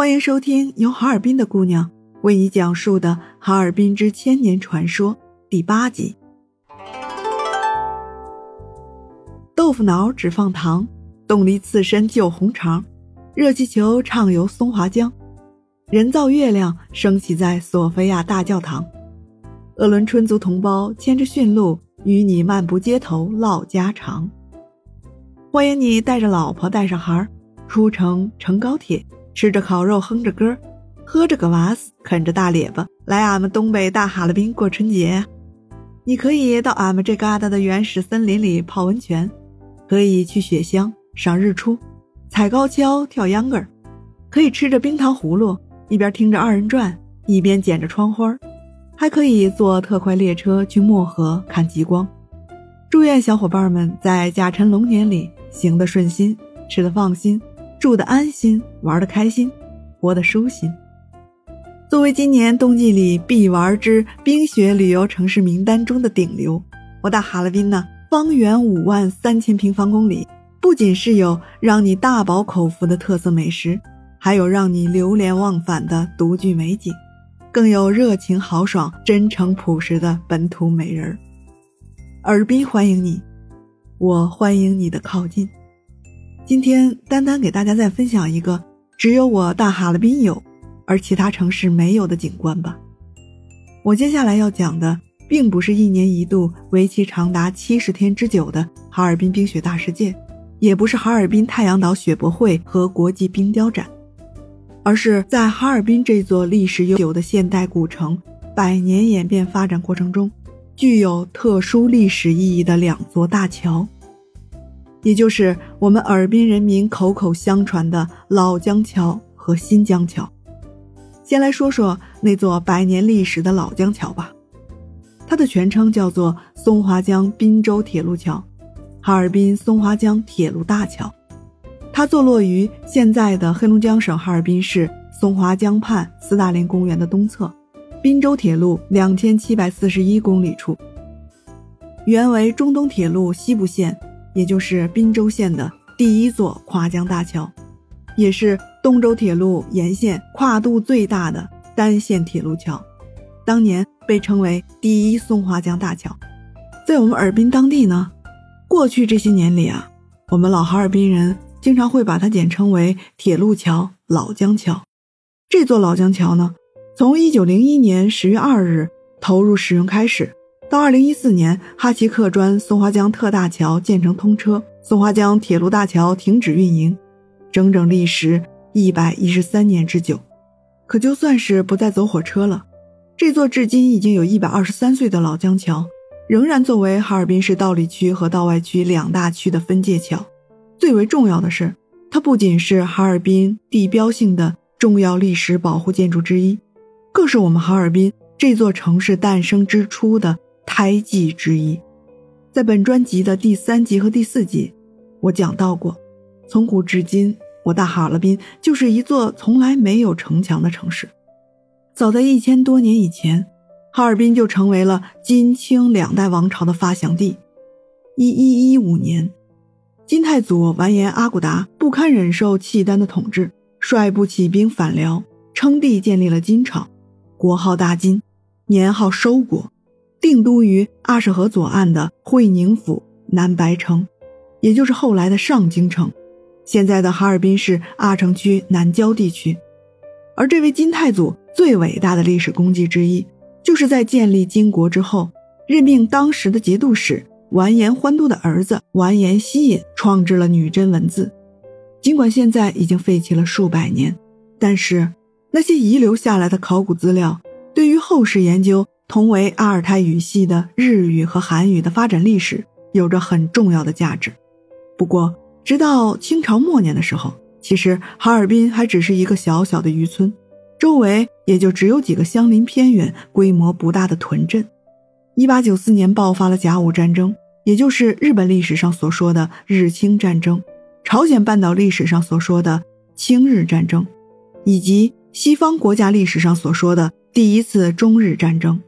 欢迎收听由哈尔滨的姑娘为你讲述的《哈尔滨之千年传说》第八集。豆腐脑只放糖，冻梨刺身就红肠，热气球畅游松花江，人造月亮升起在索菲亚大教堂。鄂伦春族同胞牵着驯鹿，与你漫步街头唠家常。欢迎你带着老婆带上孩儿，出城乘高铁。吃着烤肉，哼着歌，喝着个瓦斯，啃着大列巴，来俺们东北大哈尔滨过春节。你可以到俺们这旮瘩的原始森林里泡温泉，可以去雪乡赏日出，踩高跷跳秧歌儿，可以吃着冰糖葫芦，一边听着二人转，一边捡着窗花，还可以坐特快列车去漠河看极光。祝愿小伙伴们在甲辰龙年里行得顺心，吃得放心。住的安心，玩的开心，活得舒心。作为今年冬季里必玩之冰雪旅游城市名单中的顶流，我大哈尔滨呢，方圆五万三千平方公里，不仅是有让你大饱口福的特色美食，还有让你流连忘返的独具美景，更有热情豪爽、真诚朴实的本土美人儿。尔滨欢迎你，我欢迎你的靠近。今天丹丹给大家再分享一个只有我大哈尔滨有，而其他城市没有的景观吧。我接下来要讲的，并不是一年一度、为期长达七十天之久的哈尔滨冰雪大世界，也不是哈尔滨太阳岛雪博会和国际冰雕展，而是在哈尔滨这座历史悠久的现代古城百年演变发展过程中，具有特殊历史意义的两座大桥。也就是我们尔滨人民口口相传的老江桥和新江桥。先来说说那座百年历史的老江桥吧，它的全称叫做松花江滨州铁路桥，哈尔滨松花江铁路大桥。它坐落于现在的黑龙江省哈尔滨市松花江畔斯大林公园的东侧，滨州铁路两千七百四十一公里处，原为中东铁路西部线。也就是滨州县的第一座跨江大桥，也是东周铁路沿线跨度最大的单线铁路桥，当年被称为第一松花江大桥。在我们尔滨当地呢，过去这些年里啊，我们老哈尔滨人经常会把它简称为铁路桥、老江桥。这座老江桥呢，从一九零一年十月二日投入使用开始。到二零一四年，哈奇客专松花江特大桥建成通车，松花江铁路大桥停止运营，整整历时一百一十三年之久。可就算是不再走火车了，这座至今已经有一百二十三岁的老江桥，仍然作为哈尔滨市道里区和道外区两大区的分界桥。最为重要的是，它不仅是哈尔滨地标性的重要历史保护建筑之一，更是我们哈尔滨这座城市诞生之初的。胎记之一，在本专辑的第三集和第四集，我讲到过，从古至今，我大哈尔滨就是一座从来没有城墙的城市。早在一千多年以前，哈尔滨就成为了金清两代王朝的发祥地。一一一五年，金太祖完颜阿骨达不堪忍受契丹的统治，率部起兵反辽，称帝建立了金朝，国号大金，年号收国。定都于阿什河左岸的会宁府南白城，也就是后来的上京城，现在的哈尔滨市阿城区南郊地区。而这位金太祖最伟大的历史功绩之一，就是在建立金国之后，任命当时的节度使完颜欢都的儿子完颜希隐创制了女真文字。尽管现在已经废弃了数百年，但是那些遗留下来的考古资料，对于后世研究。同为阿尔泰语系的日语和韩语的发展历史有着很重要的价值。不过，直到清朝末年的时候，其实哈尔滨还只是一个小小的渔村，周围也就只有几个相邻偏远、规模不大的屯镇。一八九四年爆发了甲午战争，也就是日本历史上所说的日清战争，朝鲜半岛历史上所说的清日战争，以及西方国家历史上所说的第一次中日战争。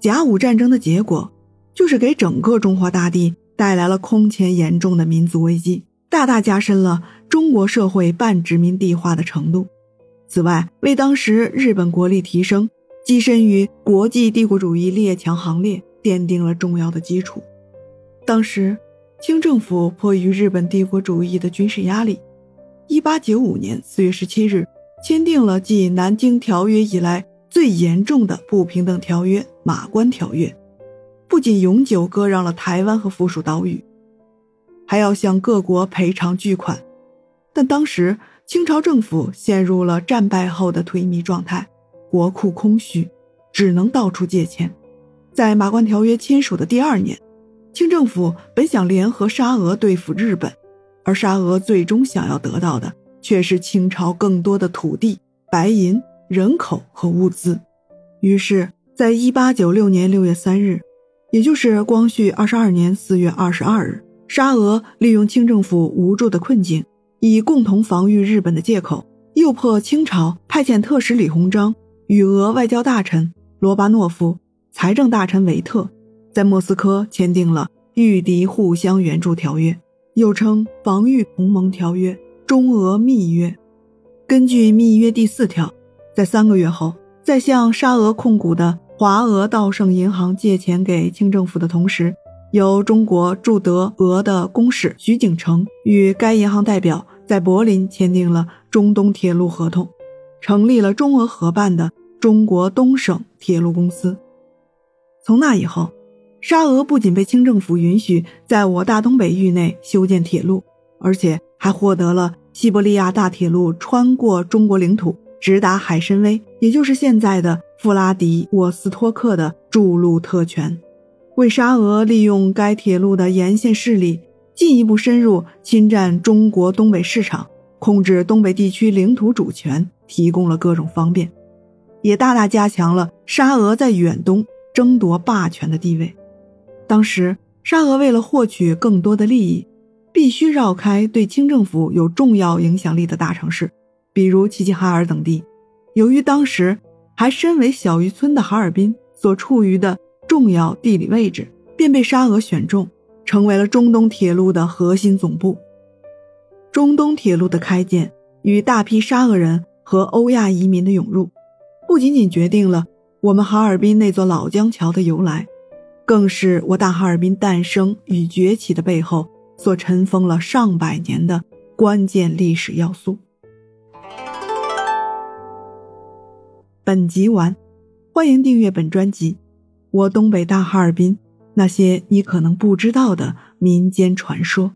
甲午战争的结果，就是给整个中华大地带来了空前严重的民族危机，大大加深了中国社会半殖民地化的程度。此外，为当时日本国力提升、跻身于国际帝国主义列强行列奠定了重要的基础。当时，清政府迫于日本帝国主义的军事压力，1895年4月17日签订了继《南京条约》以来最严重的不平等条约《马关条约》，不仅永久割让了台湾和附属岛屿，还要向各国赔偿巨款。但当时清朝政府陷入了战败后的颓靡状态，国库空虚，只能到处借钱。在《马关条约》签署的第二年。清政府本想联合沙俄对付日本，而沙俄最终想要得到的却是清朝更多的土地、白银、人口和物资。于是，在一八九六年六月三日，也就是光绪二十二年四月二十二日，沙俄利用清政府无助的困境，以共同防御日本的借口，诱迫清朝派遣特使李鸿章与俄外交大臣罗巴诺夫、财政大臣维特。在莫斯科签订了御敌互相援助条约，又称防御同盟条约、中俄密约。根据密约第四条，在三个月后，在向沙俄控股的华俄道盛银行借钱给清政府的同时，由中国驻德俄的公使徐景成与该银行代表在柏林签订了中东铁路合同，成立了中俄合办的中国东省铁路公司。从那以后。沙俄不仅被清政府允许在我大东北域内修建铁路，而且还获得了西伯利亚大铁路穿过中国领土直达海参崴，也就是现在的弗拉迪沃斯托克的筑路特权，为沙俄利用该铁路的沿线势力进一步深入侵占中国东北市场、控制东北地区领土主权提供了各种方便，也大大加强了沙俄在远东争夺霸权的地位。当时，沙俄为了获取更多的利益，必须绕开对清政府有重要影响力的大城市，比如齐齐哈尔等地。由于当时还身为小渔村的哈尔滨所处于的重要地理位置，便被沙俄选中，成为了中东铁路的核心总部。中东铁路的开建与大批沙俄人和欧亚移民的涌入，不仅仅决定了我们哈尔滨那座老江桥的由来。更是我大哈尔滨诞生与崛起的背后所尘封了上百年的关键历史要素。本集完，欢迎订阅本专辑《我东北大哈尔滨那些你可能不知道的民间传说》。